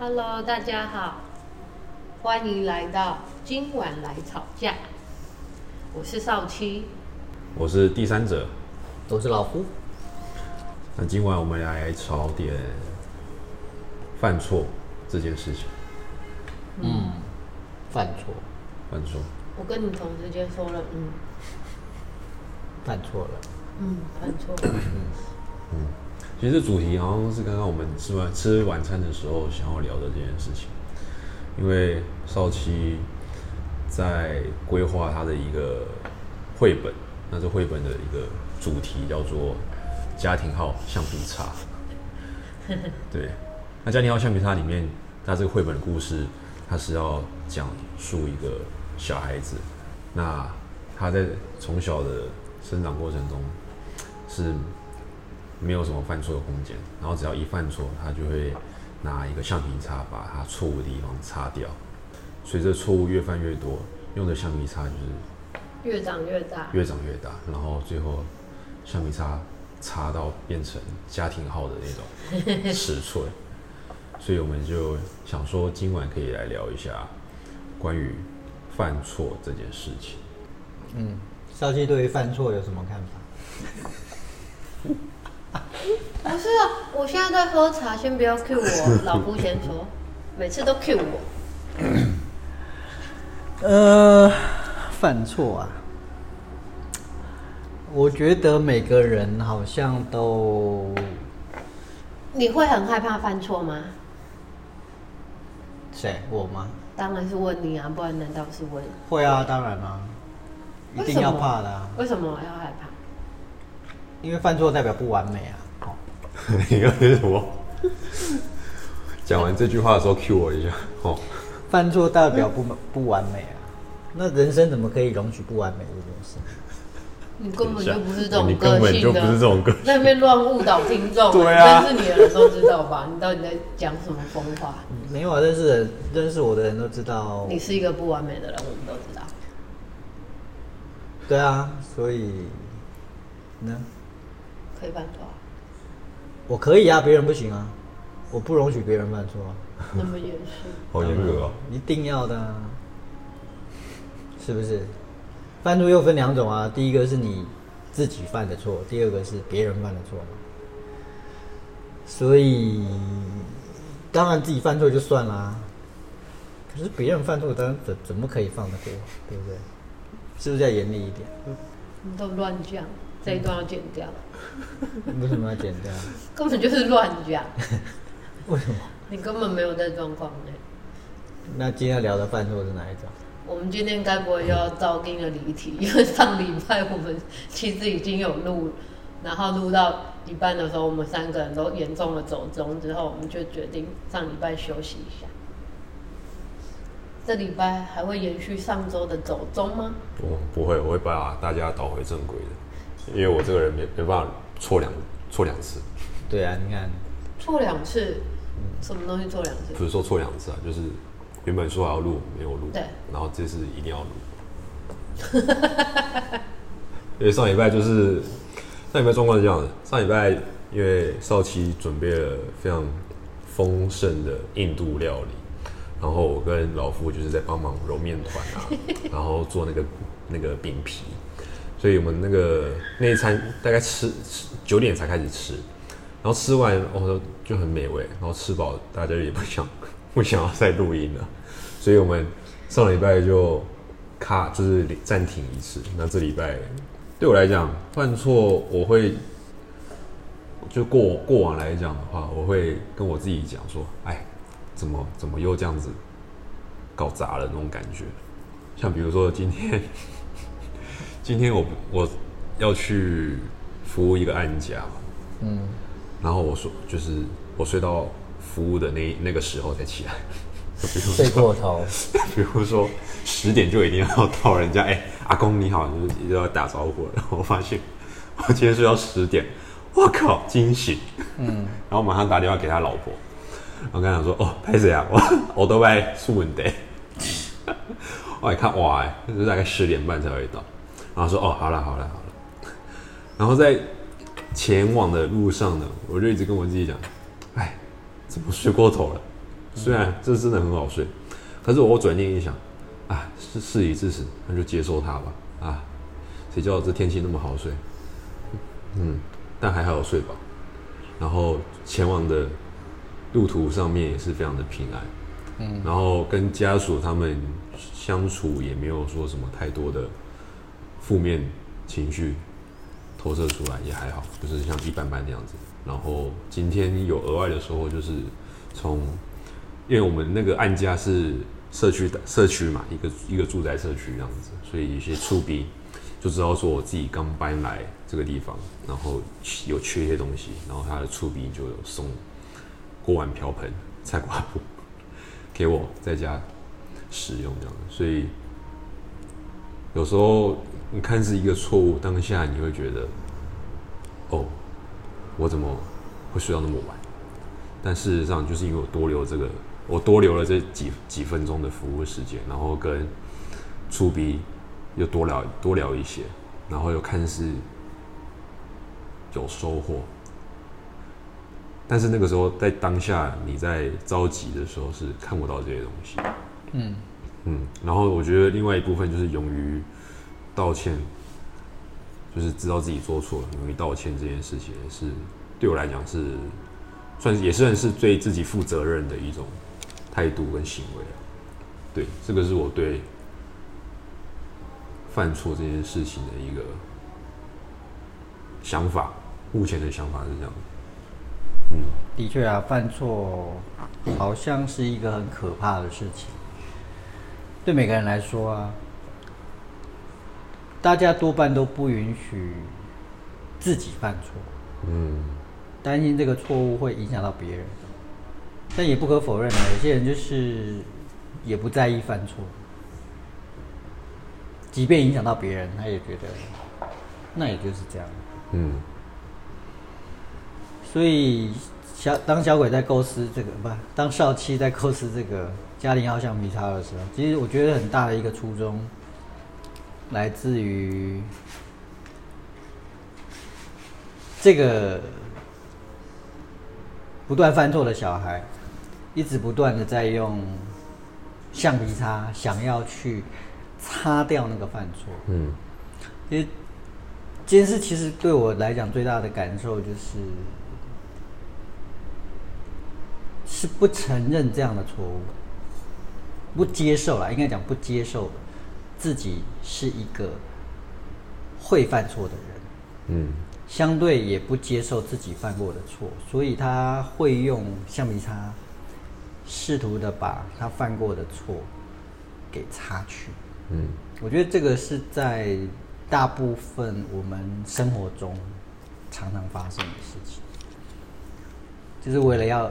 Hello，大家好，欢迎来到今晚来吵架。我是少七，我是第三者。我是老夫。那今晚我们来吵点犯错这件事情。嗯，犯错，犯错，我跟你同时间说了，嗯犯错了。嗯，犯错了。其实这主题好像是刚刚我们吃完吃晚餐的时候想要聊的这件事情。因为少奇在规划他的一个绘本，那这绘本的一个主题叫做“家庭号橡皮擦”。对，那家庭号橡皮擦里面，它这个绘本的故事，它是要讲述一个小孩子，那他在从小的生长过程中是没有什么犯错的空间，然后只要一犯错，他就会拿一个橡皮擦把他错误的地方擦掉。随着错误越犯越多，用的橡皮擦就是越长越大，越长越大，然后最后橡皮擦擦到变成家庭号的那种 尺寸。所以我们就想说，今晚可以来聊一下关于犯错这件事情。嗯，少七对于犯错有什么看法？不是啊，我现在在喝茶，先不要 Q 我，老夫先说，每次都 Q 我。呃，犯错啊，我觉得每个人好像都你会很害怕犯错吗？谁我吗？当然是问你啊，不然难道是问？会啊，当然啦、一定要怕的啊，为什么要害怕？因为犯错代表不完美啊。哦 你什么？讲完这句话的时候 Q 我一下哦。犯错代表不 不完美啊，那人生怎么可以容许不完美这件事？你根本就不是这种你个根本就性的，不是这种个在那边乱误导听众，对啊认识你的人都知道吧？你到底在讲什么疯话？没有啊，认识人认识我的人都知道，你是一个不完美的人，我们都知道。对啊，所以呢，可以犯错啊，我可以啊，别人不行啊，我不容许别人犯错啊，那么严肃。好严格啊。一定要的、啊，是不是？犯错又分两种啊，第一个是你自己犯的错，第二个是别人犯的错嘛。所以，当然自己犯错就算啦，可是别人犯错，当然怎怎么可以放得过，对不对？是不是要严厉一点？你都乱讲，这一段要剪掉，为什么要剪掉？根本就是乱讲，为什么？你根本没有在状况内。那今天要聊的犯错是哪一种？我们今天该不会又要照定的离题？因 为上礼拜我们其实已经有录，然后录到一半的时候，我们三个人都严重的走中，之后我们就决定上礼拜休息一下。这礼拜还会延续上周的走中吗？不不会，我会把大家导回正轨的，因为我这个人没没办法错两错两次，对啊，你看，错两次，什么东西错两次？不是说错两次啊，就是原本说好要录没有录，对。然后这次一定要录。因为上礼拜就是上礼拜状况是这样的，上礼拜因为少奇准备了非常丰盛的印度料理，然后我跟老夫就是在帮忙揉面团啊，然后做那个那个饼皮，所以我们那个那一餐大概吃吃九点才开始吃，然后吃完哦就很美味，然后吃饱大家也不想 不想要再录音了，所以我们上礼拜就卡就是暂停一次。那这礼拜对我来讲犯错，我会就过过往来讲的话，我会跟我自己讲说，哎，怎么怎么又这样子搞砸了那种感觉。像比如说今天，今天我我要去服务一个案家，嗯，然后我说就是我睡到服务的那那个时候才起来，就 比如睡过头，比如说十点就一定要到人家，哎、阿公你好，就是一定要打招呼。然后我发现我今天睡到十点，我靠，惊醒，嗯，然后马上打电话给他老婆，然后跟他讲说，哦，拍谁啊？我我都在出门的。我一看，哇，哎，就是大概十点半才会到，然后说，哦，好了，好了，好了。然后在前往的路上呢，我就一直跟我自己讲，哎，怎么睡过头了？虽然这真的很好睡，可是我转念一想，啊，事事已至此，那就接受它吧。啊，谁叫这天气那么好睡？嗯，但还好有睡饱。然后前往的路途上面也是非常的平安。嗯，然后跟家属他们相处也没有说什么太多的负面情绪投射出来，也还好，就是像一般般那样子。然后今天有额外的收获，就是从，因为我们那个案家是社区的社区嘛，一个一个住宅社区这样子，所以一些触鼻就知道说我自己刚搬来这个地方，然后有缺一些东西，然后他的触鼻就有送锅碗瓢盆、菜瓜布 给我在家使用这样子，所以有时候你看是一个错误，当下你会觉得，哦。我怎么会睡到那么晚？但事实上，就是因为我多留这个，我多留了这几几分钟的服务时间，然后跟出逼又多聊多聊一些，然后又看似有收获。但是那个时候，在当下你在着急的时候，是看不到这些东西。嗯嗯，然后我觉得另外一部分就是勇于道歉。就是知道自己做错了，勇于道歉这件事情，是对我来讲是算是也算是对自己负责任的一种态度跟行为。对，这个是我对犯错这件事情的一个想法。目前的想法是这样。嗯，的确啊，犯错好像是一个很可怕的事情，对每个人来说啊。大家多半都不允许自己犯错，嗯，担心这个错误会影响到别人，但也不可否认啊，有些人就是也不在意犯错，即便影响到别人，他也觉得那也就是这样，嗯，所以小当小鬼在构思这个，不，当少七在构思这个家庭要橡皮擦的时候，其实我觉得很大的一个初衷。来自于这个不断犯错的小孩，一直不断的在用橡皮擦，想要去擦掉那个犯错。嗯，因为这件事其实对我来讲最大的感受就是，是不承认这样的错误，不接受了，应该讲不接受。自己是一个会犯错的人，嗯，相对也不接受自己犯过的错，所以他会用橡皮擦，试图的把他犯过的错给擦去，嗯，我觉得这个是在大部分我们生活中常常发生的事情，就是为了要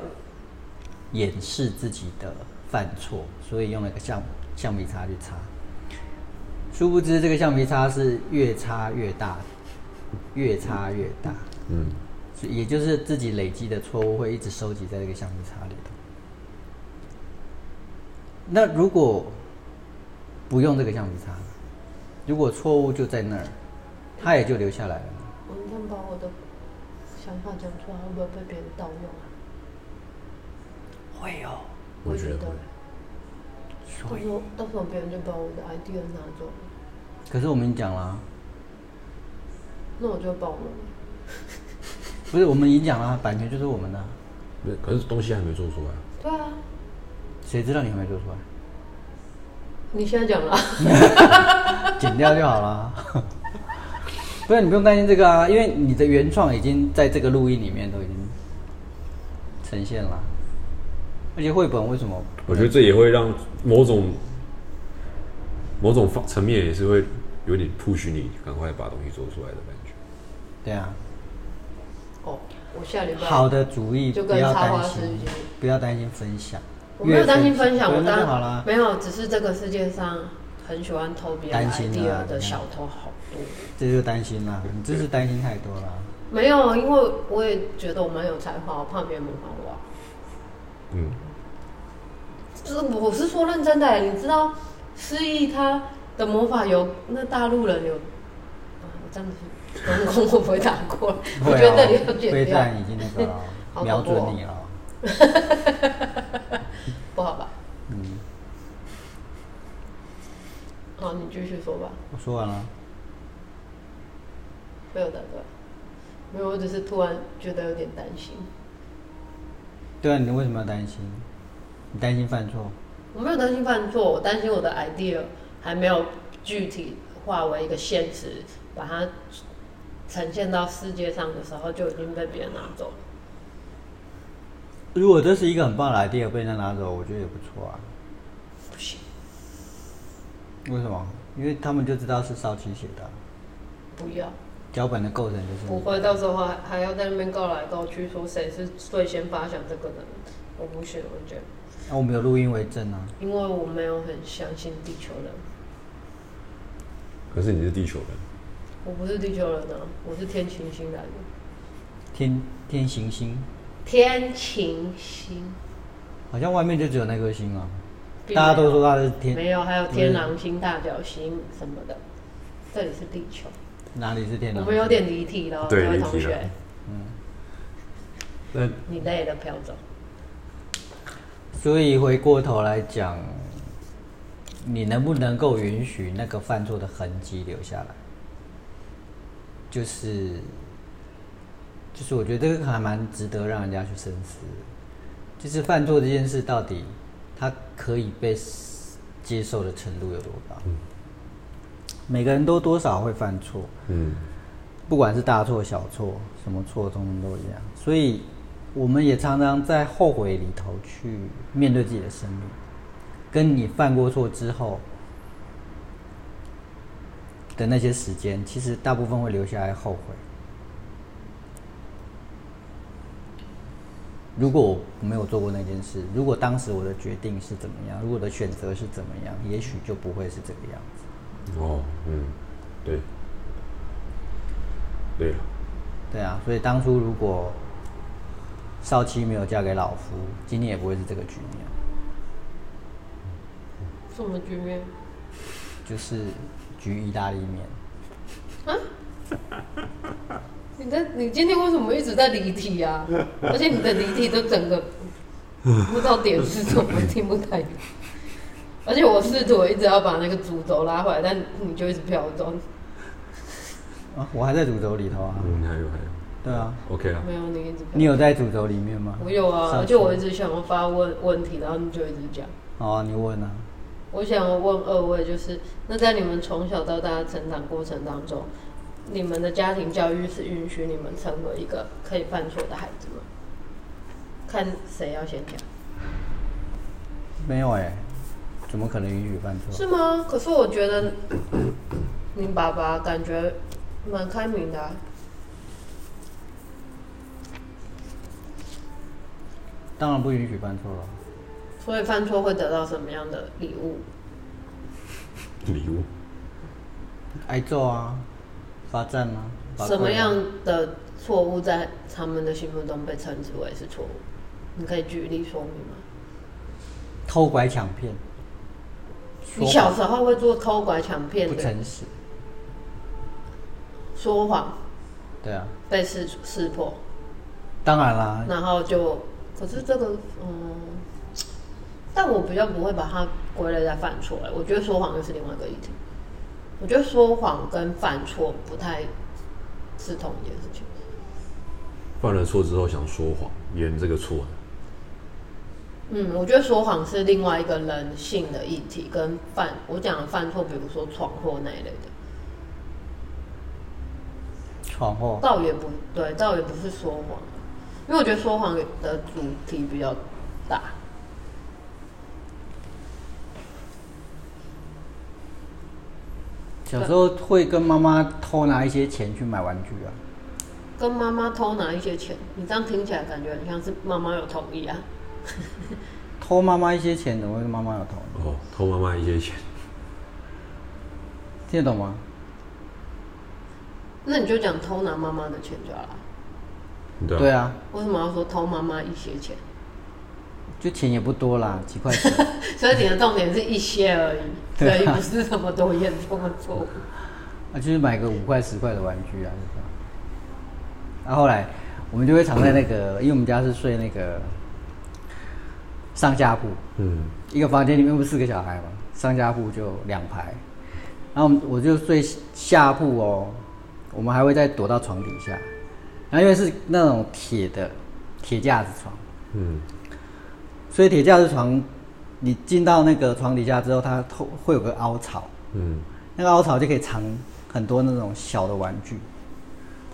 掩饰自己的犯错，所以用了个橡橡皮擦去擦。殊不知，这个橡皮擦是越擦越大，越擦越大。嗯，也就是自己累积的错误会一直收集在这个橡皮擦里头。那如果不用这个橡皮擦，如果错误就在那儿，它也就留下来了。我一定把我的想法讲出来，会不会被别人盗用啊？会哦，我觉得。到时候，到时候别人就把我的 idea 拿走了。可是我们已经讲了，那我就爆了。不是，我们已经讲了，版权就是我们的。对，可是东西还没做出来。对啊。谁知道你还没做出来？你现在讲了。剪掉就好了。不是，你不用担心这个啊，因为你的原创已经在这个录音里面都已经呈现了。而且绘本为什么？我觉得这也会让某种。某种方层面也是会有点 push 你赶快把东西做出来的感觉。对啊。哦，我下礼拜好的主意，就跟插花师不要担心分享。我没有担心分享，我当没有，只是这个世界上很喜欢偷别人 idea 的小偷好多。这就担心啦，你真是担心太多了。没有，因为我也觉得我蛮有才华，我怕别人模仿我。嗯。就是我是说认真的，你知道。失忆，他的魔法有那大陆人有，啊，我这样子，成功我不会打过，啊、我觉得你要决飞。灰已经那个，瞄准你了。不好吧？嗯。好，你继续说吧。我说完了。没有打断，没有，我只是突然觉得有点担心。对啊，你为什么要担心？你担心犯错？我没有担心犯错，我担心我的 idea。还没有具体化为一个现实，把它呈现到世界上的时候，就已经被别人拿走了。如果这是一个很棒的 idea 被人家拿走，我觉得也不错啊。不行，为什么？因为他们就知道是少奇写的啊，不要，脚本的构成就是不会，到时候还还要在那边告来告去，说谁是最先发想这个的人，我不行，我觉得，那、我们有录音为证啊。因为我没有很相信地球人，可是你是地球人，我不是地球人啊，我是天琴星来的，天天行星，天琴星，好像外面就只有那颗星啊。大家都说它是天，没有，还有天狼星、大角星什么的，这里是地球。哪里是天狼？我们有点离题了哦，各位同学离题了，那你累了飘走。所以回过头来讲，你能不能够允许那个犯错的痕迹留下来？就是，就是我觉得这个还蛮值得让人家去深思。就是犯错这件事，到底它可以被接受的程度有多高？每个人都多少会犯错，嗯，不管是大错小错，什么错通通都一样。所以，我们也常常在后悔里头去面对自己的生命，跟你犯过错之后的那些时间，其实大部分会留下来后悔。如果我没有做过那件事，如果当时我的决定是怎么样，如果我的选择是怎么样，也许就不会是这个样子。哦，嗯，对，对了，对啊，所以当初如果少妻没有嫁给老夫，今天也不会是这个局面，什么局面？就是焗意大利面。啊你在你今天为什么一直在离题啊？而且你的离题都整个不知道点是什么，听不太懂。而且我试图一直要把那个主轴拉回来，但你就一直飘走。啊，我还在主轴里头啊。嗯，还有还有对啊，，OK 啊，没有你一直。你有在主轴里面吗？我有啊，上而且我一直想要发问问题，然后你就一直讲。好啊，你问啊。我想要问二位，就是那在你们从小到大的成长过程当中，你们的家庭教育是允许你们成为一个可以犯错的孩子吗？看谁要先讲，没有哎、怎么可能允许犯错？是吗？可是我觉得你爸爸感觉蛮开明的、啊，当然不允许犯错了。所以犯错会得到什么样的礼物？礼物，挨揍啊，罚站啊。啊什么样的错误在他们的心目中被称之为是错误？你可以举例说明吗？偷拐抢骗？你小时候会做偷拐抢骗的，不诚实？说谎对啊，被识识破，当然啦，然后就，可是这个，嗯，但我比较不会把它归类在犯错、欸，我觉得说谎又是另外一个议题。我觉得说谎跟犯错不太是同一件事情。犯了错之后想说谎，圆这个错，嗯，我觉得说谎是另外一个人性的议题，跟犯我讲的犯错，比如说闯祸那一类的，闯祸。倒也不对，倒也不是说谎，因为我觉得说谎的主题比较大。小时候会跟妈妈偷拿一些钱去买玩具啊。跟妈妈偷拿一些钱，你这样听起来感觉很像是妈妈有同意啊。偷妈妈一些钱，怎么会妈妈有同意？哦，偷妈妈一些钱，听得懂吗？那你就讲偷拿妈妈的钱就好了。对啊，对啊，为什么要说偷妈妈一些钱？就钱也不多啦，几块钱。所以你的重点是一些而已，所对啊以不是什么多严重的错误。啊，就是买个五块十块的玩具啊，就这样。然、后后来我们就会藏在那个，因为我们家是睡那个上下铺，嗯，一个房间里面不是四个小孩嘛，上下铺就两排，然后我就睡下铺哦，我们还会再躲到床底下，然后因为是那种铁的铁架子床，嗯，所以铁架子床你进到那个床底下之后，它会会有个凹槽，嗯，那个凹槽就可以藏很多那种小的玩具，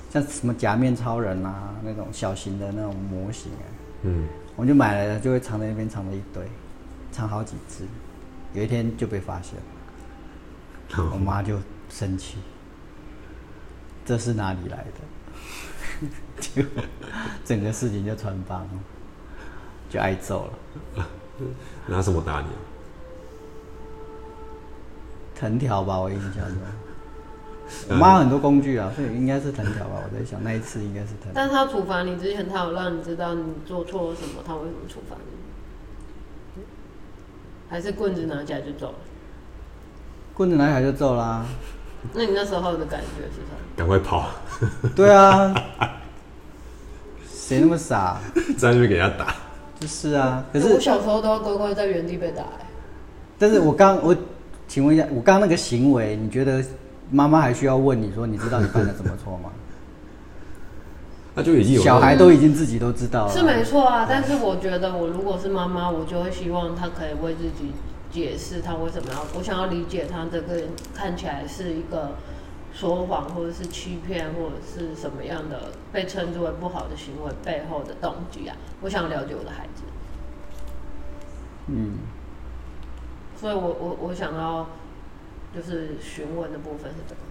像什么假面超人啊，那种小型的那种模型啊，嗯，我们就买来了，就会藏在那边，藏了一堆，藏好几只。有一天就被发现了，我妈就生气，这是哪里来的？就整个事情就穿帮，就挨揍了，拿什么打你？藤条吧，我印象中。我妈很多工具啊，所以应该是藤条吧。我在想那一次应该是藤条。但他处罚你之前，他有让你知道你做错了什么，他为什么处罚你？还是棍子拿起来就走了？棍子拿起来就揍啦、那你那时候的感觉是什么？赶快跑，对啊，谁那么傻？在那边给人家打。就是啊，可是我小时候都要乖乖在原地被打、欸。但是我刚我请问一下，我刚刚那个行为，你觉得妈妈还需要问你说你知道你犯了什么错吗？那就已经有小孩都已经自己都知道了，是没错啊，但是我觉得我如果是妈妈，我就会希望他可以为自己解释他为什么要，我想要理解他这个人看起来是一个说谎或者是欺骗或者是什么样的被称之为不好的行为背后的动机啊，我想了解我的孩子，嗯，所以我我我想要就是询问的部分是这个，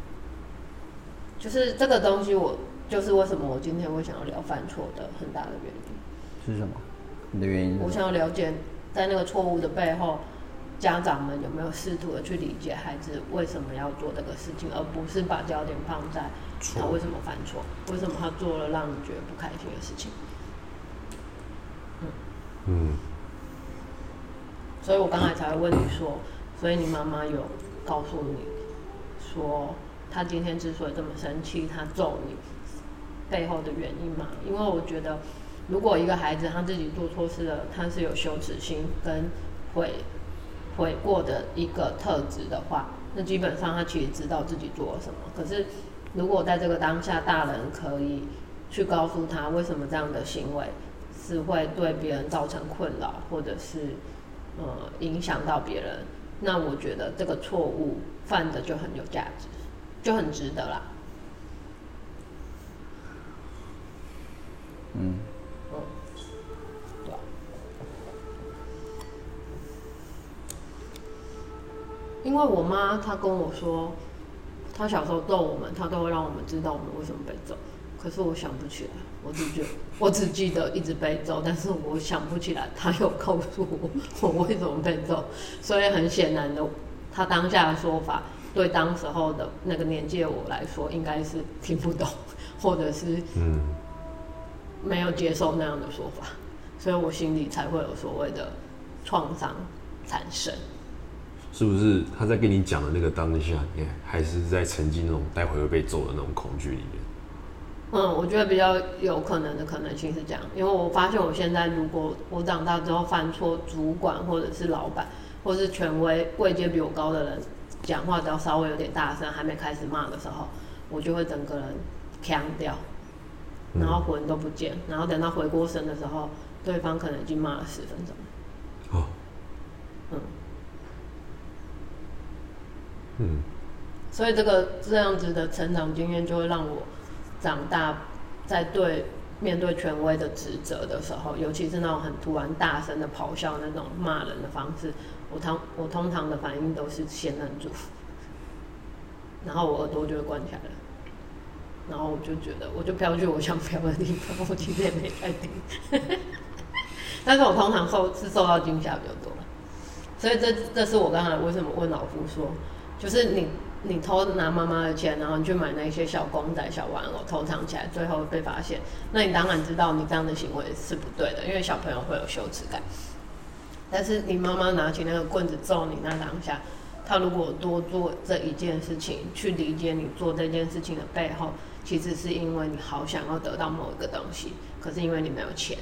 就是这个东西我就是为什么我今天会想要聊犯错的很大的原因。是什么？你的原因？我想要了解，在那个错误的背后，家长们有没有试图的去理解孩子为什么要做这个事情，而不是把焦点放在他为什么犯错，为什么他做了让你觉得不开心的事情。嗯，嗯所以我刚才才会问你说，所以你妈妈有告诉你说，她今天之所以这么生气，她揍你背后的原因吗？因为我觉得，如果一个孩子他自己做错事了，他是有羞耻心跟悔悔过的一个特质的话，那基本上他其实知道自己做了什么。可是，如果在这个当下，大人可以去告诉他为什么这样的行为是会对别人造成困扰，或者是呃影响到别人，那我觉得这个错误犯的就很有价值，就很值得啦。嗯，因为我妈她跟我说，她小时候逗我们，她都会让我们知道我们为什么被揍。可是我想不起来，我只觉 我只记得一直被揍，但是我想不起来她有告诉我我为什么被揍。所以很显然的，她当下的说法对当时候的那个年纪的我来说，应该是听不懂，或者是嗯，没有接受那样的说法，所以我心里才会有所谓的创伤产生。是不是他在跟你讲的那个当下，你还是在沉浸那种待会会被揍的那种恐惧里面？嗯，我觉得比较有可能的可能性是这样，因为我发现我现在如果我长大之后犯错，主管或者是老板或者是权威位阶比我高的人讲话只要稍微有点大声，还没开始骂的时候，我就会整个人腔掉，然后魂都不见，然后等到回过神的时候，对方可能已经骂了十分钟。哦，嗯，嗯，所以这个这样子的成长经验，就会让我长大在对面对权威的指责的时候，尤其是那种很突然大声的咆哮那种骂人的方式，我通我通常的反应都是先忍住，然后我耳朵就会关起来了，然后我就觉得我就飘去我想飘的地方，我其实也没在听，但是我通常受是受到惊吓比较多，所以这这是我刚才为什么问老夫说，就是你你偷拿妈妈的钱，然后你去买那些小公仔、小玩偶，偷藏起来，最后被发现，那你当然知道你这样的行为是不对的，因为小朋友会有羞耻感。但是你妈妈拿起那个棍子揍你那当下，她如果多做这一件事情，去理解你做这件事情的背后，其实是因为你好想要得到某一个东西，可是因为你没有钱，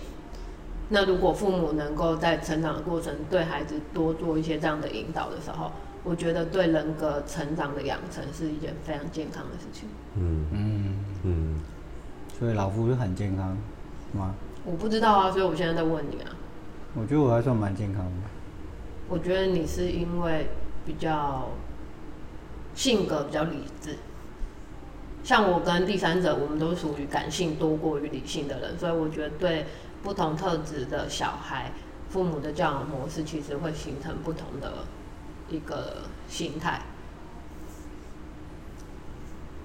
那如果父母能够在成长的过程对孩子多做一些这样的引导的时候，我觉得对人格成长的养成是一件非常健康的事情。嗯嗯，嗯，所以老夫是很健康吗？我不知道啊，所以我现在在问你啊。我觉得我还算蛮健康的。我觉得你是因为比较性格比较理智，像我跟第三者，我们都属于感性多过于理性的人，所以我觉得对不同特质的小孩，父母的教养模式其实会形成不同的一个心态。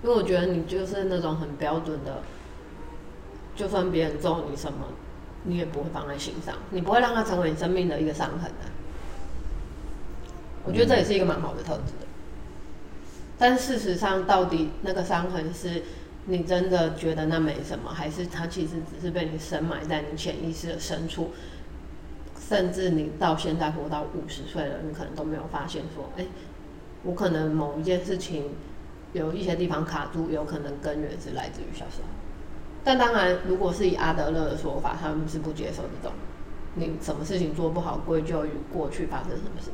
因为我觉得你就是那种很标准的，就算别人揍你什么，你也不会放在心上，你不会让它成为你生命的一个伤痕的。我觉得这也是一个蛮好的特质的。但事实上，到底那个伤痕是你真的觉得那没什么，还是它其实只是被你深埋在你潜意识的深处？甚至你到现在活到五十岁了，你可能都没有发现说，哎、我可能某一件事情有一些地方卡住，有可能根源是来自于小时候。但当然，如果是以阿德勒的说法，他们是不接受这种你什么事情做不好归咎于过去发生什么事。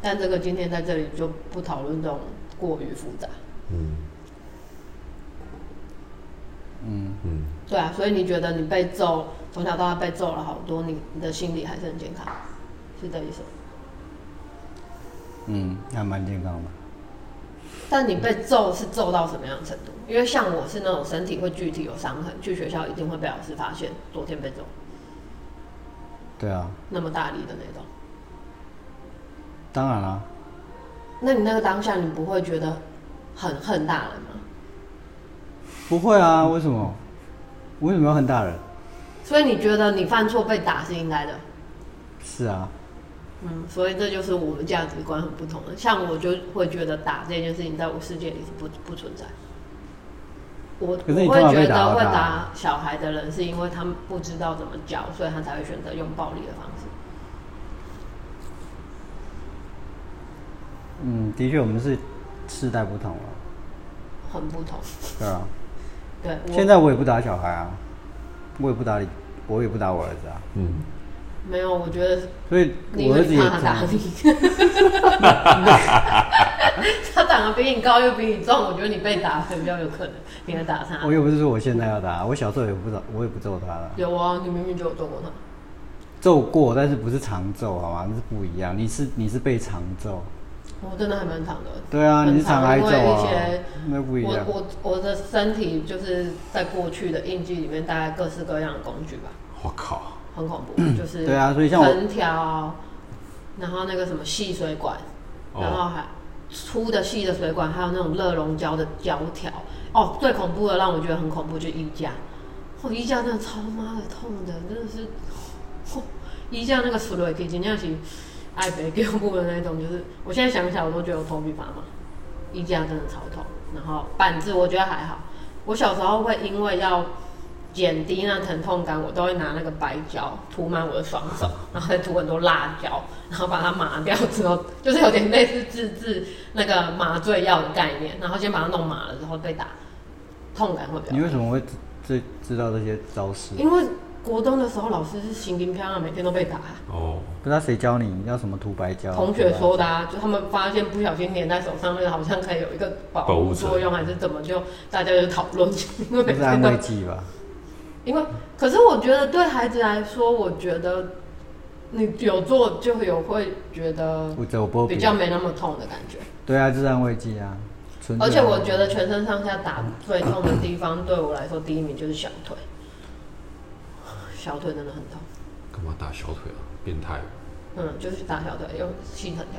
但这个今天在这里就不讨论这种过于复杂。嗯嗯，嗯，对啊，所以你觉得你被揍，从小到大被揍了好多，你你的心理还是很健康，是这意思？嗯，还蛮健康的。但你被揍是揍到什么样的程度？因为像我是那种身体会具体有伤痕，去学校一定会被老师发现昨天被揍，对啊，那么大力的那种。当然啦、那你那个当下，你不会觉得很恨大人吗？不会啊，为什么？为什么要恨大人？所以你觉得你犯错被打是应该的？是啊，嗯，所以这就是我们价值观很不同的。像我就会觉得打这件事情在我世界里是不不存在。我我会觉得会打小孩的人，是因为他们不知道怎么教，所以他才会选择用暴力的方式。嗯，的确我们是世代不同了，很不同。对啊。对，我现在我也不打小孩啊，我也不打你，我也不打我儿子啊，嗯，没有，我觉得所以我儿子也怕他打你。他长得比你高又比你重，我觉得你被打会比较有可能，你会打他我。又不是说我现在要打，我小时候也不打，我也不揍他了，有啊，你明明就有揍过他。揍过，但是不是常揍，好吗？那是不一样。你是你是被常揍，我真的还蛮长的。对啊，很你是常挨揍因为一啊些，那不一样。我我我的身体就是在过去的印记里面，大概各式各样的工具吧，我靠，很恐怖，就是对啊所以像我藤条，然后那个什么细水管，哦然后还粗的细的水管，还有那种热熔胶的胶条。哦，最恐怖的让我觉得很恐怖就是衣架，哦，衣架真的超妈的痛的，真的是，哦，衣架那个水可以真正是爱被给我的那种，就是我现在想起来我都觉得我头皮发麻。衣架真的超痛，然后板子我觉得还好。我小时候会因为要减低那疼痛感，我都会拿那个白胶涂满我的双手，然后再涂很多辣椒，然后把它麻掉之后，就是有点类似自制那个麻醉药的概念，然后先把它弄麻了之后再打，痛感会比较。你为什么会知知知道这些招式？因为国中的时候老师是行林漂亮，每天都被打。哦，不知道谁教你要什么涂白胶？同学说的啊，就他们发现不小心粘在手上，那个好像可以有一个保保护作用，还是怎么就大家就讨论，因为安慰剂吧？因为，可是我觉得对孩子来说，我觉得你有做就有会觉得比较没那么痛的感觉。对啊，就是安慰剂啊。而且我觉得全身上下打最痛的地方，对我来说第一名就是小腿，小腿真的很痛。干嘛打小腿啊？变态！嗯，就是打小腿又心疼掉。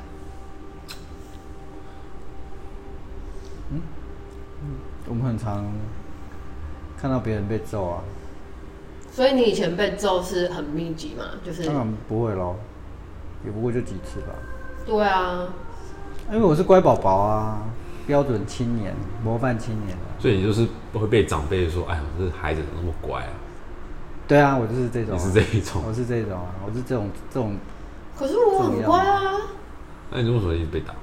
嗯嗯。我们很常看到别人被揍啊，所以你以前被揍是很密集嘛？就是当然不会咯，也不过就几次吧。对啊，因为我是乖宝宝啊，标准青年，模范青年啊。所以你就是会被长辈说：“哎呀，这孩子怎么那么乖啊对啊，我就是这种、啊。你是这一种我是这种啊，我是这种这种。可是我很乖啊，？”那你为什么一直被打？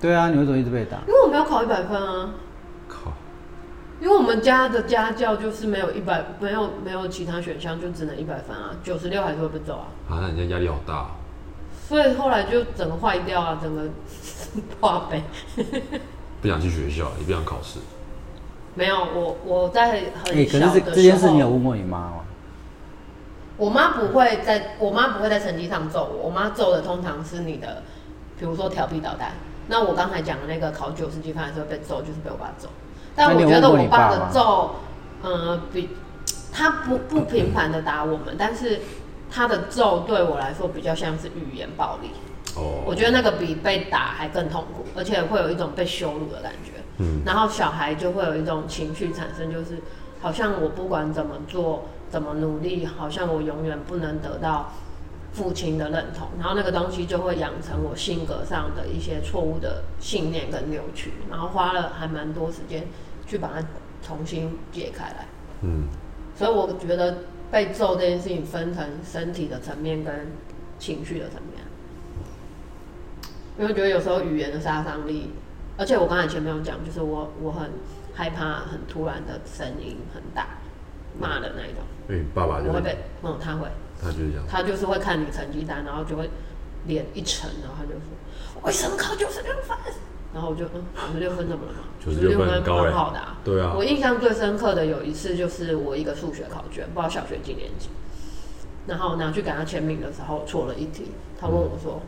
对啊，你为什么一直被打？因为我没有考一百分啊。靠！因为我们家的家教就是没有一百，没有没有其他选项，就只能一百分啊，九十六还是会被走啊。啊，那人家压力好大啊、所以后来就整个坏掉啊，整个 破杯。不想去学校，也不想考试。没有，我我在哎、很可小的时候，是这这件事你有问过你妈吗？我妈不会在，我妈不会在成绩上揍我，我妈揍的通常是你的，比如说调皮捣蛋。那我刚才讲的那个考九十几分的时候被揍，就是被我爸揍。但我觉得我爸的揍，呃，比他不不频繁的打我们，但是他的揍对我来说比较像是语言暴力。哦，我觉得那个比被打还更痛苦，而且会有一种被羞辱的感觉。嗯，然后小孩就会有一种情绪产生，就是好像我不管怎么做，怎么努力，好像我永远不能得到父亲的认同，然后那个东西就会养成我性格上的一些错误的信念跟扭曲，然后花了还蛮多时间去把它重新解开来。嗯，所以我觉得被揍这件事情分成身体的层面跟情绪的层面，因为我觉得有时候语言的杀伤力，而且我刚才前面有讲，就是我我很害怕很突然的声音很大骂的那一种，因为你爸爸就会我会被，嗯，他会，他就是这样，他就是会看你成绩单，然后就会脸一沉，然后他就说为什么考九十六分？然后我就嗯，九十六分怎么了嘛？九十六分蛮好的啊。对啊我印象最深刻的有一次就是我一个数学考卷，不知道小学几年级，然后拿去给他签名的时候错了一题，他问我说：“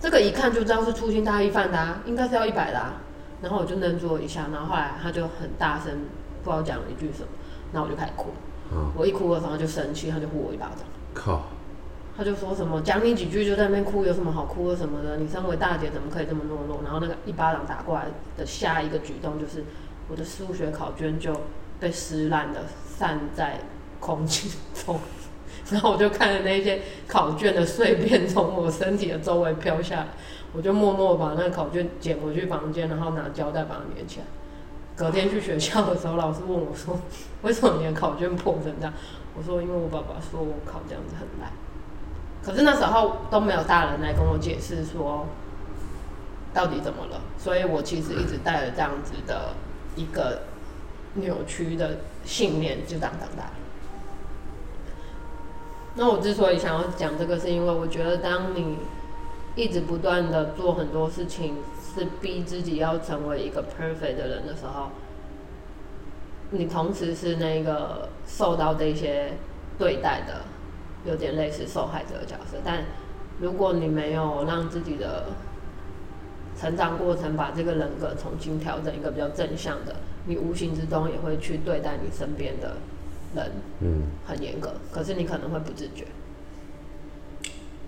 这个一看就知道是粗心大意犯的、啊，应该是要一百的、啊。”然后我就愣住了一下，然后后来他就很大声不知道讲了一句什么，然后我就开始哭。嗯，我一哭的时候他就生气，他就呼我一巴掌。靠，他就说什么讲你几句就在那边哭，有什么好哭的什么的？你身为大姐怎么可以这么懦弱？然后那个一巴掌打过来的下一个举动就是我的数学考卷就被撕烂的散在空气中，然后我就看着那些考卷的碎片从我身体的周围飘下来，我就默默把那个考卷捡回去房间，然后拿胶带把它粘起来。隔天去学校的时候，老师问我说：“为什么你的考卷破成这样？”我说：“因为我爸爸说我考这样子很烂。”可是那时候都没有大人来跟我解释说到底怎么了，所以我其实一直带着这样子的一个扭曲的信念就这样长大。那我之所以想要讲这个，是因为我觉得当你一直不断的做很多事情，是逼自己要成为一个 perfect 的人的时候，你同时是那个受到这些对待的，有点类似受害者的角色。但如果你没有让自己的成长过程把这个人格重新调整一个比较正向的，你无形之中也会去对待你身边的人嗯，很严格，可是你可能会不自觉。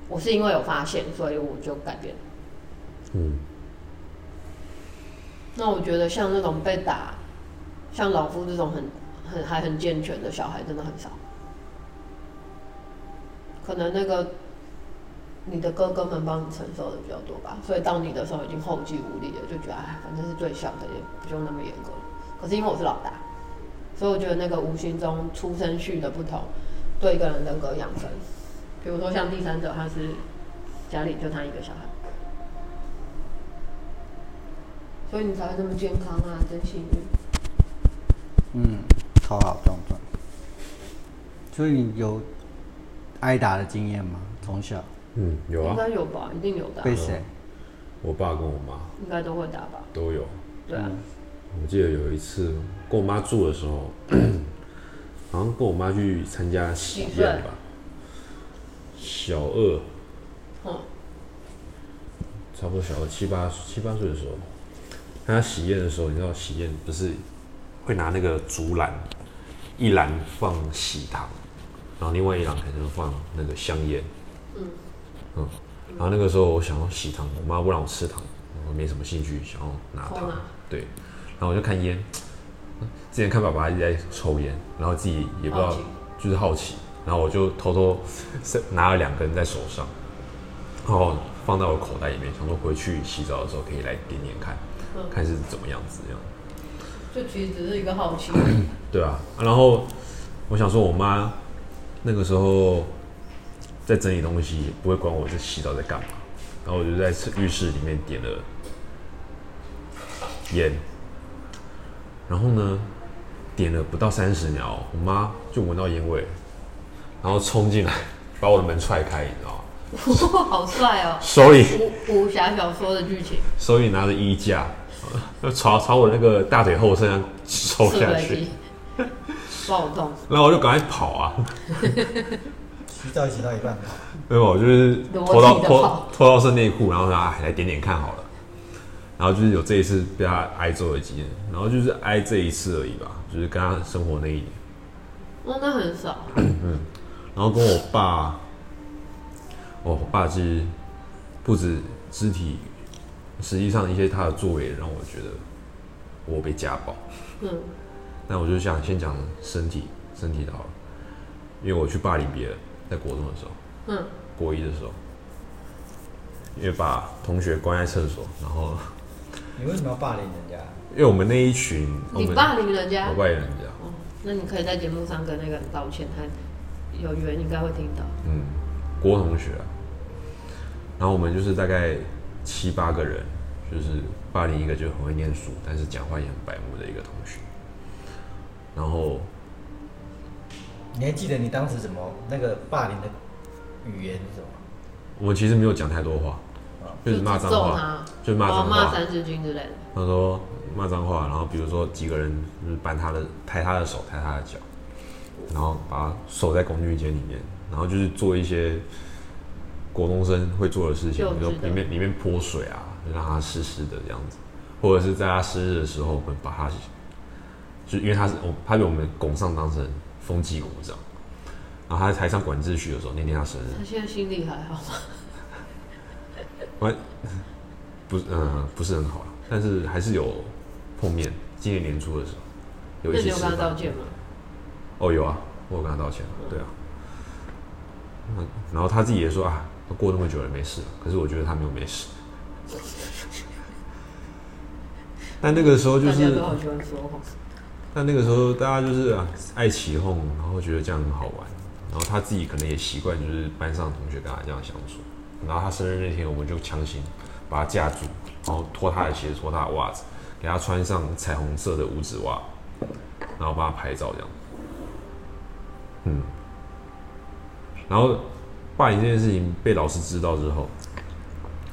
我是因为有发现，所以我就改变。嗯，那我觉得像那种被打，像老夫这种很很还很健全的小孩，真的很少。可能那个你的哥哥们帮你承受的比较多吧，所以到你的时候已经后继无力了，就觉得哎，反正是最小的，也不用那么严格。可是因为我是老大，所以我觉得那个无形中出生序的不同，对一个人人格养成，比如说像第三者，他是家里就他一个小孩。所以你才会这么健康啊，真幸运。嗯，超好壮壮。所以你有挨打的经验吗？从小嗯，有啊应啊，该有吧，一定有的啊、被谁？我爸跟我妈应该都会打吧？都有。对啊，我记得有一次跟我妈住的时候，好像跟我妈去参加喜宴吧，小二，嗯，差不多小二七八七八岁的时候，参加喜宴的时候，你知道喜宴不是会拿那个竹篮，一篮放喜糖，然后另外一篮可能放那个香烟，嗯。嗯，然后那个时候我想要喜糖，我妈不让我吃糖，我没什么兴趣想要拿糖，对，然后我就看烟，之前看爸爸一直在抽烟，然后自己也不知道就是好奇，然后我就偷偷是拿了两根在手上，然后放到我口袋里面，想说回去洗澡的时候可以来点点看，嗯看是怎么样子这样。就其实只是一个好奇。对啊，然后我想说，我妈那个时候在整理东西，不会管我在洗澡在干嘛，然后我就在浴室里面点了烟，然后呢，点了不到三十秒，我妈就闻到烟味，然后冲进来把我的门踹开，你知道吗？好帅哦！手里武武侠小说的剧情，手里拿着衣架，就朝朝我那个大腿后身上抽下去猬机，，爆痛，然后我就赶快跑啊，洗澡洗到一半跑，没有，我就是脱到脱脱到剩内裤，然后说啊来点点看好了，然后就是有这一次被他挨揍的经验，然后就是挨这一次而已吧，就是跟他生活那一年。哦，那很少，嗯然后跟我爸，哦，我爸其实不止肢体，实际上一些他的作为让我觉得我被家暴。嗯，那我就想先讲身体，身体的好了，因为我去霸凌别人，在国中的时候，嗯，国一的时候，因为把同学关在厕所，然后你为什么要霸凌人家？因为我们那一群，你霸凌人家我，霸凌人家，哦，那你可以在节目上跟那个人道歉，他有缘应该会听到。嗯，郭同学啊，然后我们就是大概七八个人，就是霸凌一个就很会念书，但是讲话也很白目的一个同学。然后你还记得你当时怎么那个霸凌的语言是什么？我们其实没有讲太多话，就是骂脏话，就是骂脏话。哦骂三字经之类的。他说骂脏话，然后比如说几个人就是扳他的、抬他的手、抬他的脚，然后把他守在工具间里面，然后就是做一些国中生会做的事情，比如说里面里面泼水啊，就让他湿湿的这样子，或者是在他生日的时候，我们把他，就因为他是我他被我们拱上当成风纪股长，然后他在台上管秩序的时候，那天他生日，他现在心里还好吗？完，不是，嗯、不是很好啦但是还是有碰面。今年年初的时候，有那你有一次吃饭。跟他道歉吗？哦，有啊，我有跟他道歉，对啊。嗯，然后他自己也说啊，都过那么久了没事了，可是我觉得他没有没事。但那个时候就是。但那个时候大家就是啊爱起哄，然后觉得这样很好玩，然后他自己可能也习惯，就是班上的同学跟他这样相处。然后他生日那天，我们就强行把他架住，然后脱他的鞋子，脱他的袜子，给他穿上彩虹色的五指袜，然后帮他拍照这样。嗯，然后霸凌这件事情被老师知道之后，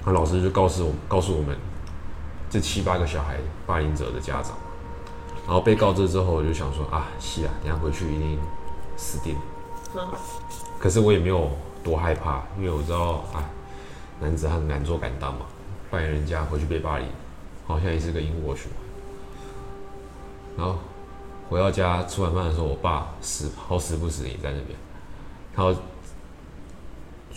那老师就告诉我告诉我们这七八个小孩霸凌者的家长。然后被告知之后，我就想说啊，是啊，等下回去一定死定了。嗯，可是我也没有多害怕，因为我知道啊，男子汉敢做敢当嘛，扮演人家回去被霸凌，好像也是个因果循环。然后回到家吃晚饭的时候，我爸死好死不死也在那边，然后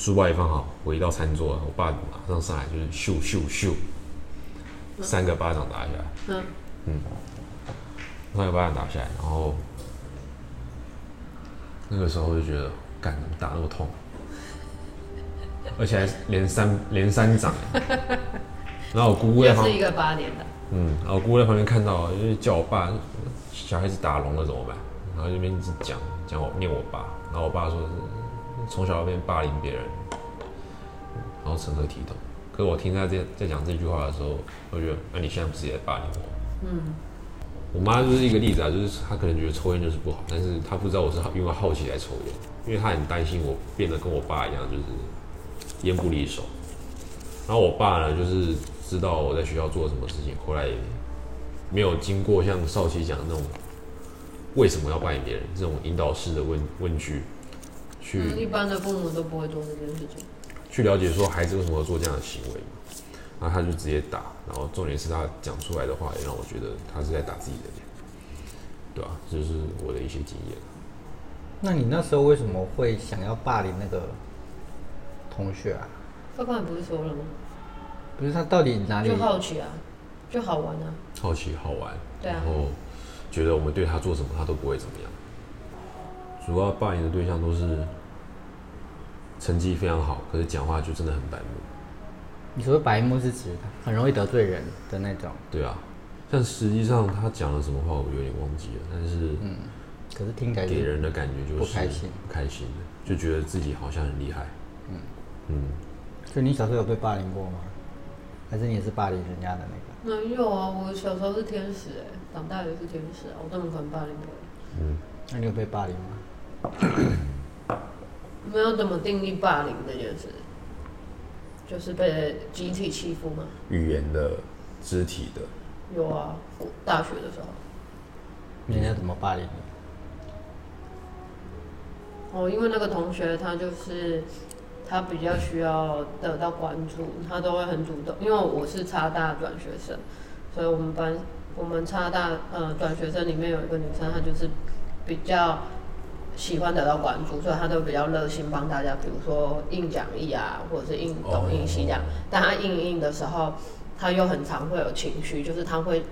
书包一放好，我一到餐桌，我爸马上上来就是咻咻咻，三个巴掌打下来。嗯。嗯，三个巴掌打下来，然后那个时候就觉得，干怎么打那么痛，而且还连三连三掌欸，然后我姑姑在旁也是一个八年的，嗯，然后我姑姑在旁边看到，就是叫我爸，小孩子打聋了怎么办？然后这边一直讲讲我念我爸，然后我爸说是从小被霸凌别人，然后成何体统？可是我听他在在讲这句话的时候，我就觉得，那、你现在不是也在霸凌我？嗯，我妈就是一个例子啊，就是她可能觉得抽烟就是不好，但是她不知道我是因为好奇来抽烟，因为她很担心我变得跟我爸一样，就是烟不离手。然后我爸呢，就是知道我在学校做什么事情，后来也没有经过像少奇讲的那种为什么要扮演别人这种引导式的问问句，去、嗯一般的父母都不会做这件事情。去了解说孩子为什么要做这样的行为嘛。然后他就直接打，然后重点是他讲出来的话也让我觉得他是在打自己的脸，对吧、这就是我的一些经验。那你那时候为什么会想要霸凌那个同学啊？他刚才不是说了吗？不是他到底哪里就？好奇啊，就好玩啊。好奇好玩，对啊然后觉得我们对他做什么他都不会怎么样。主要霸凌的对象都是成绩非常好，可是讲话就真的很白目。你说白目是指很容易得罪人的那种，对啊，但实际上他讲了什么话我有点忘记了，但是可是听起来给人的感觉就是不开心不开心的，就觉得自己好像很厉害。嗯所以你小时候有被霸凌过吗？还是你也是霸凌人家的那个？没有啊，我小时候是天使哎、长大也是天使啊，我怎么可能霸凌别人？嗯，那你有被霸凌吗？没有怎么定义霸凌这件事，就是被集体欺负吗。语言的、肢体的，有啊，我大学的时候，人家怎么霸凌你？哦，因为那个同学他就是他比较需要得到关注，他都会很主动。因为我是差大转学生，所以我们班我们差大呃转学生里面有一个女生，她就是比较喜欢得到关注，所以他都比较热心帮大家，比如说印讲义啊，或者是印东印西这样。但他印印的时候，他又很常会有情绪，就是他会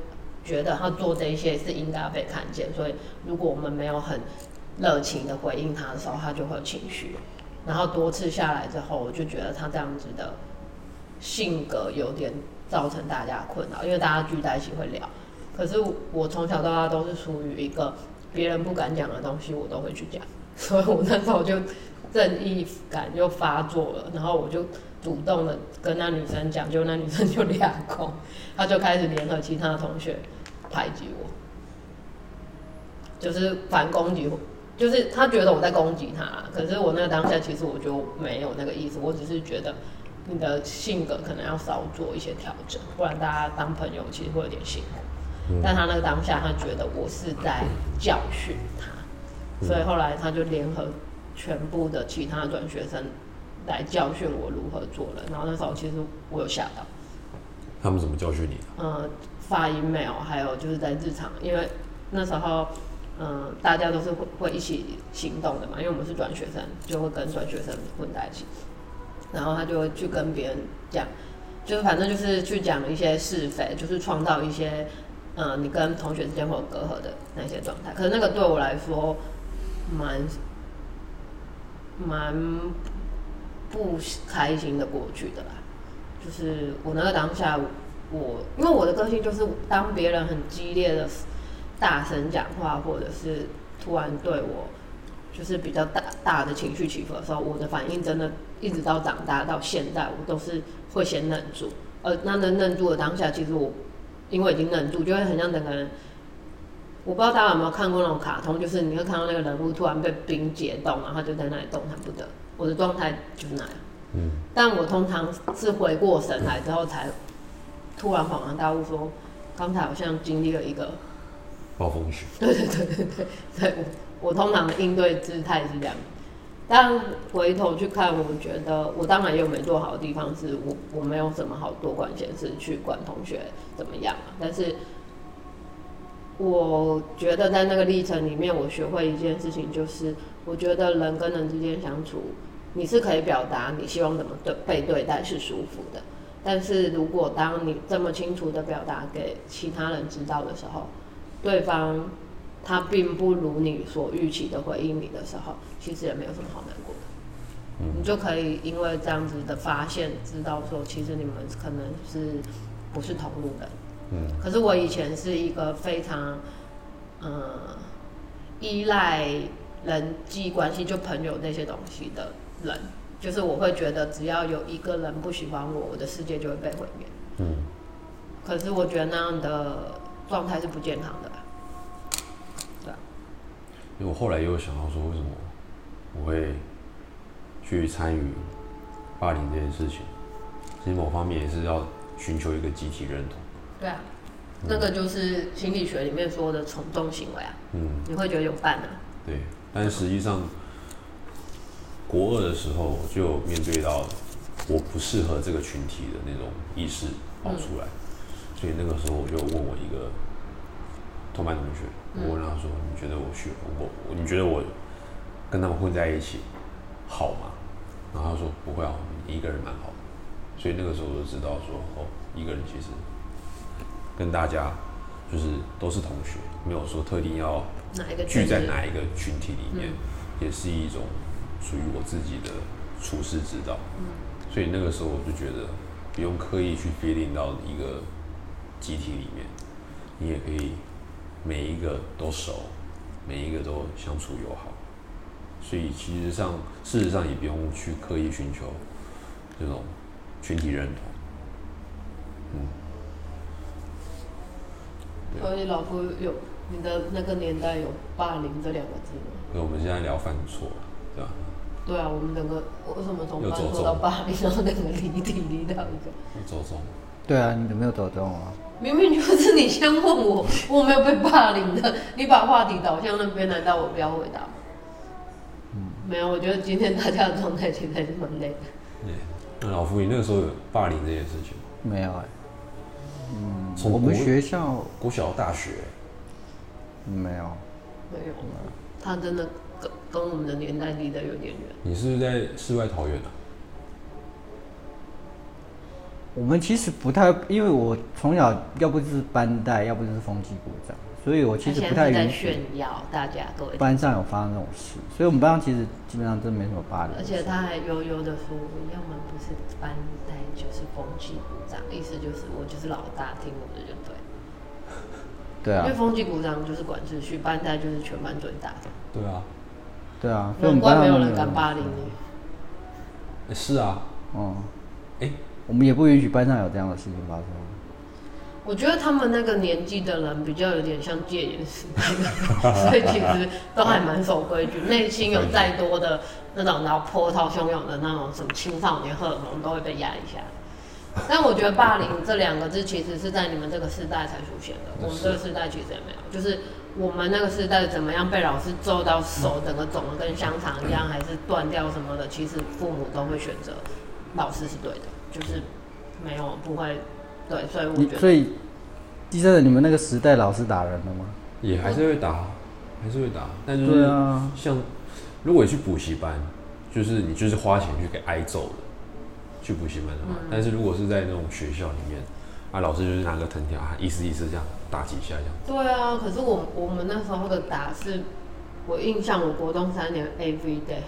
觉得他做这些是应该被看见，所以如果我们没有很热情的回应他的时候，他就会有情绪。然后多次下来之后，我就觉得他这样子的性格有点造成大家困扰，因为大家聚在一起会聊。可是我从小到大都是属于一个别人不敢讲的东西，我都会去讲，所以我那时候就正义感就发作了，然后我就主动的跟那女生讲，就那女生就俩空，她就开始联合其他同学排挤我。就是反攻击我，就是他觉得我在攻击他，可是我那个当下其实我就没有那个意思，我只是觉得你的性格可能要稍做一些调整，不然大家当朋友其实会有点辛苦。但他那个当下，他觉得我是在教训他，所以后来他就联合全部的其他转学生来教训我如何做人。然后那时候其实我有吓到，他们怎么教训你的？呃，发 email，还有就是在日常，因为那时候，嗯、大家都是会会一起行动的嘛，因为我们是转学生，就会跟转学生混在一起，然后他就会去跟别人讲，就是反正就是去讲一些是非，就是创造一些，嗯、你跟同学之间会有隔阂的那些状态。可是那个对我来说，蛮蛮不开心的过去的啦。就是我那个当下，我因为我的个性就是，当别人很激烈的大声讲话，或者是突然对我就是比较大大的情绪起伏的时候，我的反应真的一直到长大到现在，我都是会先愣住。呃，那能愣住的当下，其实我因为已经愣住，就会很像整个人。我不知道大家有没有看过那种卡通，就是你会看到那个人物突然被冰解冻，然后就在那里动弹不得。我的状态就是那样。嗯，但我通常是回过神来之后才突然恍然大悟，说刚才好像经历了一个，暴风雪。对对对对对，对我我通常的应对姿态是这样。但回头去看，我觉得我当然也有没做好的地方，是我我没有什么好多管闲事去管同学怎么样。但是我觉得在那个历程里面，我学会一件事情，就是我觉得人跟人之间相处，你是可以表达你希望怎么对被对待是舒服的。但是如果当你这么清楚的表达给其他人知道的时候，对方他并不如你所预期的回应你的时候，其实也没有什么好难过的。你就可以因为这样子的发现，知道说其实你们可能是不是同路人。嗯，可是我以前是一个非常，呃，依赖人际关系，就朋友那些东西的人，就是我会觉得只要有一个人不喜欢我，我的世界就会被毁灭。嗯，可是我觉得那样的状态是不健康的因为我后来又想到说，为什么我会去参与霸凌这件事情？其实某方面也是要寻求一个集体认同。对啊，那个就是心理学里面说的从众行为啊，嗯，你会觉得有伴啊。对。但实际上，国二的时候我就面对到我不适合这个群体的那种意识跑出来，所以那个时候我就问我一个同班同学，我问他说：“你觉得我学我我你觉得我跟他们混在一起好吗？”然后他说：“不会啊，你一个人蛮好的。”所以那个时候我就知道说，哦，一个人其实跟大家就是都是同学，没有说特定要哪一个聚在哪一个群体里面，也是一种属于我自己的处世之道。所以那个时候我就觉得，不用刻意去 fit in 到一个集体里面，你也可以每一个都熟，每一个都相处友好。所以其实上，事实上也不用去刻意寻求这种群体认同。所以老夫有你的那个年代有霸凌这两个字吗？那我们现在聊犯错，对吧？对啊，我们整个为什么从犯错到霸凌，然后那个离题离到一个，走中，对啊，你有没有走中啊？明明就是你先问我，我没有被霸凌的，你把话题导向那边，难道我不要回答吗？没有，我觉得今天大家的状态其实还是蛮累的。对。那老夫，你那个时候有霸凌这件事情吗？没有哎、从我们学校国小到大学，没有。没有，他真的跟跟我们的年代离得有点远。你是不是在世外桃源啊？我们其实不太，因为我从小要不就是班带，要不就是风纪股长，所以我其实不太他现在在允许炫耀大家各位，班上有发生这种事，所以我们班上其实基本上真没什么霸凌。而且他还悠悠的说，要么不是班带就是风纪股长，意思就是我就是老大，听我的就对。对啊因为，风纪股长就是管秩序，班带就是全班最大的，对啊，对啊，所以我们难怪没有人敢霸凌你。欸是啊，嗯、哎、我们也不允许班上有这样的事情发生。我觉得他们那个年纪的人比较有点像戒严时代的，所以其实都还蛮守规矩，内心有再多的那种然后波涛汹涌的那种什么青少年荷尔蒙都会被压一下。但我觉得“霸凌”这两个字其实是在你们这个时代才出现的，我们这个时代其实也没有。就是我们那个时代怎么样被老师揍到手整个肿的跟香肠一样，还是断掉什么的，其实父母都会选择老师是对的，就是没有不会对，所以我觉得所以，第三个你们那个时代老师打人了吗？也还是会打，还是会打，但就是对啊像如果你去补习班，就是你就是花钱去给挨揍的，去补习班的话，但是如果是在那种学校里面，啊，老师就是拿个藤条，啊，一丝一丝这样打几下这样，对啊，可是我我们那时候的打是，我印象我国中三年 every day，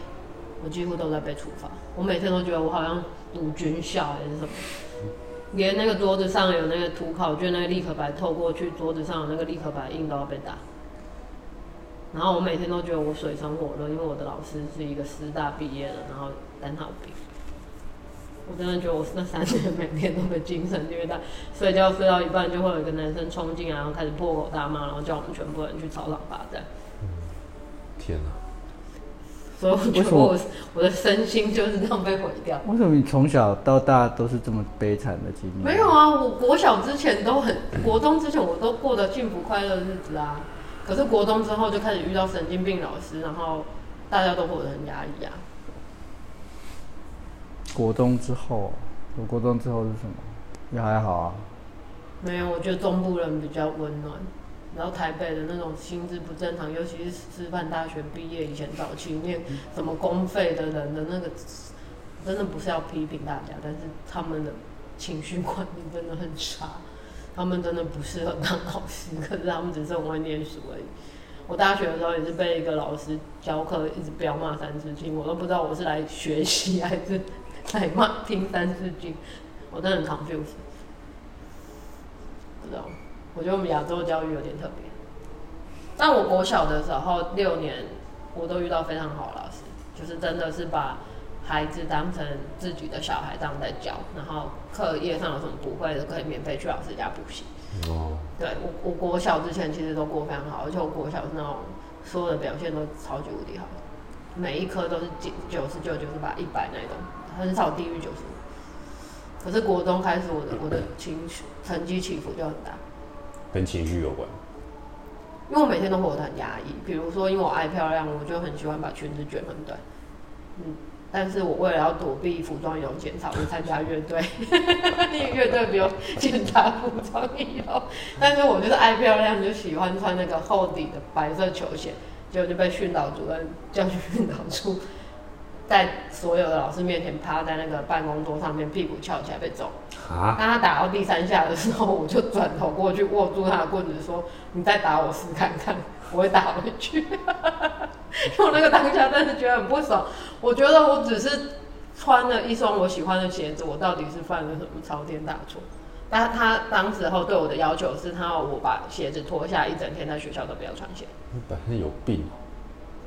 我几乎都在被处罚。我每天都觉得我好像读军校还是什么，连那个桌子上有那个涂考卷那个立可白透过去，桌子上有那个立可白印都要被打。然后我每天都觉得我水深火热，因为我的老师是一个师大毕业的，然后单好兵。我真的觉得我那三年每天都被精神虐待，睡觉睡到一半就会有一个男生冲进来，然后开始破口大骂，然后叫我们全部人去操场罚站。天哪、所以我我我的身心就是这样被毁掉。为什么你从小到大都是这么悲惨的经历？没有啊，我国小之前都很，国中之前我都过得幸福快乐的日子啊。可是国中之后就开始遇到神经病老师，然后大家都过得很压抑啊。国中之后，我国中之后是什么？也还好啊。没有，我觉得中部人比较温暖，然后台北的那种心智不正常，尤其是师范大学毕业以前早期念什么公费的人的那个，真的不是要批评大家，但是他们的情绪管理真的很差，他们真的不适合当老师，可是他们只是很会念书而已。我大学的时候也是被一个老师教课一直彪骂三字经，我都不知道我是来学习还是来骂听三字经，我真的很 confused。不知道，我觉得我们亚洲教育有点特别。但我国小的时候六年，我都遇到非常好的老师，就是真的是把孩子当成自己的小孩这样在教，然后课业上有什么不会的，可以免费去老师家补习。哦，对我，我国小之前其实都过非常好，而且我国小是那种所有的表现都超级无敌好，每一科都是九九十九、九十八、一百那种，很少低于九十五。可是国中开始，我的我的情绪成绩起伏就很大，跟情绪有关。因为我每天都活得很压抑。比如说，因为我爱漂亮，我就很喜欢把裙子卷很短。嗯，但是我为了要躲避服装仪容检查，我就参加乐队。乐队不用检查服装仪容，但是我就是爱漂亮，就喜欢穿那个厚底的白色球鞋，结果就被训导主任叫去训导处，在所有的老师面前趴在那个办公桌上面，屁股翘起来被揍。啊，当他打到第三下的时候，我就转头过去握住他的棍子说：“你再打我试看看，我会打回去。”因为我那个当下真的觉得很不爽，我觉得我只是穿了一双我喜欢的鞋子，我到底是犯了什么朝天大错？但他当时候对我的要求是，他要我把鞋子脱下，一整天在学校都不要穿鞋。你本身有病哦、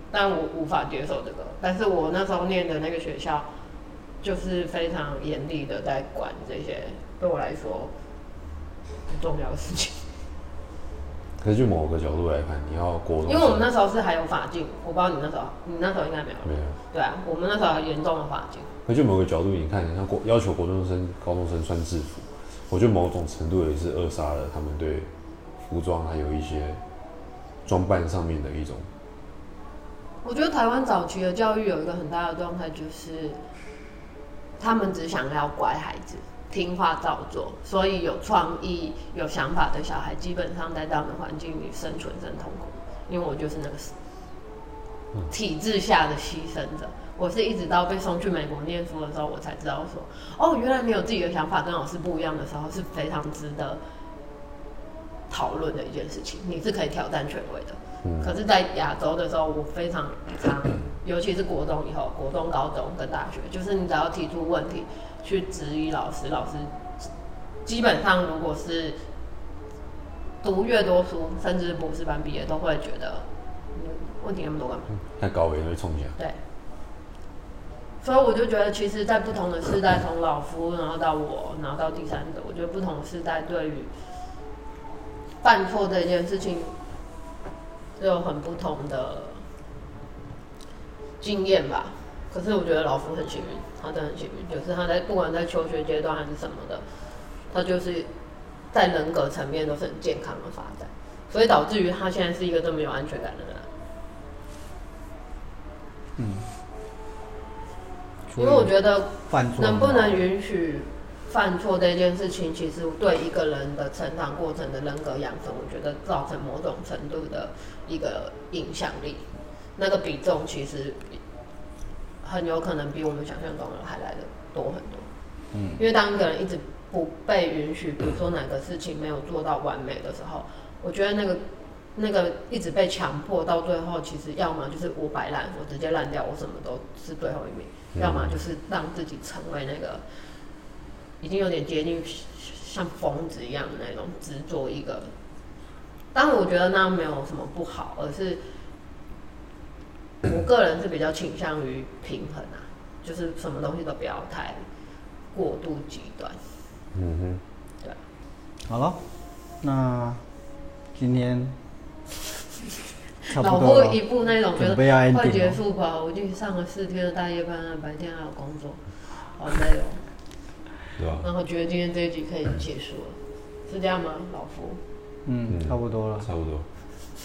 但我无法接受这个。但是我那时候念的那个学校，就是非常严厉的在管这些，对我来说不重要的事情。可是就某个角度来看，你要国中，因为我们那时候是还有法镜，我不知道你那时候，你那时候应该没有。没有。对啊，我们那时候还严重的法镜。可就某个角度，你看，像国要求国中生、高中生穿制服，我觉得某种程度也是扼杀了他们对服装还有一些装扮上面的一种。我觉得台湾早期的教育有一个很大的状态，就是他们只想要乖孩子。听话照做，所以有创意、有想法的小孩，基本上在这样的环境里生存是痛苦。因为我就是那个体制下的牺牲者。我是一直到被送去美国念书的时候，我才知道说，哦，原来你有自己的想法，跟老师不一样的时候，是非常值得讨论的一件事情你是可以挑战权威的可是在亚洲的时候我非常常尤其是国中以后，国中、高中跟大学，就是你只要提出问题。去质疑老师，老师基本上如果是读越多书，甚至博士班毕业，都会觉得问题那么多干嘛？太高了，会冲起来。对，所以我就觉得，其实，在不同的世代，从老夫，然后到我，然后到第三者，我觉得不同的世代对于犯错这件事情，都有很不同的经验吧。可是我觉得老夫很幸运，他真的很幸运，就是他在不管在求学阶段还是什么的，他就是在人格层面都是很健康的发展，所以导致于他现在是一个这么有安全感的人。嗯，因为我觉得能不能允许犯错这件事情，其实对一个人的成长过程的人格养成，我觉得造成某种程度的一个影响力，那个比重其实。很有可能比我们想象中的还来的多很多，嗯，因为当一个人一直不被允许，比如说哪个事情没有做到完美的时候，我觉得那个那个一直被强迫到最后，其实要么就是我摆烂，我直接烂掉，我什么都是最后一名；要么就是让自己成为那个已经有点接近像疯子一样的那种执着一个。当然，我觉得那没有什么不好，而是。我个人是比较倾向于平衡啊，就是什么东西都不要太过度极端。嗯哼，对。好了，那今天老婆一部那种觉得快结束吧，我已经上了四天的大夜班了，白天还有工作，好累哦。对吧？然后觉得今天这一集可以结束了，是这样吗，老夫？嗯，差不多了，差不多。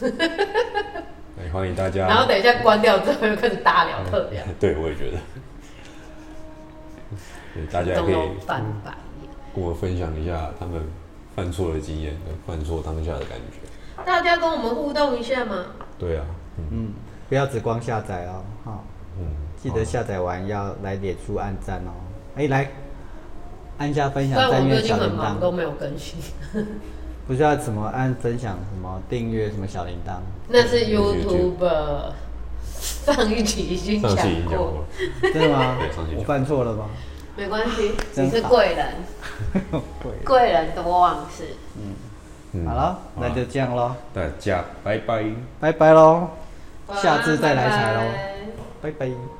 欢迎大家。然后等一下关掉之后又开始大聊特聊。对，我也觉得。大家可以翻白眼，跟我分享一下他们犯错的经验跟犯错当下的感觉。大家跟我们互动一下嘛。对啊，嗯，不要只光下载哦，好，嗯，记得下载完要来脸书按赞哦。哎，来按下分享，订阅小铃铛都没有更新。不知道怎么按分享，什么订阅，什么小铃铛。那是 YouTube，上一期已经讲过，真的吗？我犯错了吗？没关系，你是贵人，贵人多忘事。嗯，好了，那就这样喽。大家拜拜，拜拜喽，下次再来踩喽，拜拜。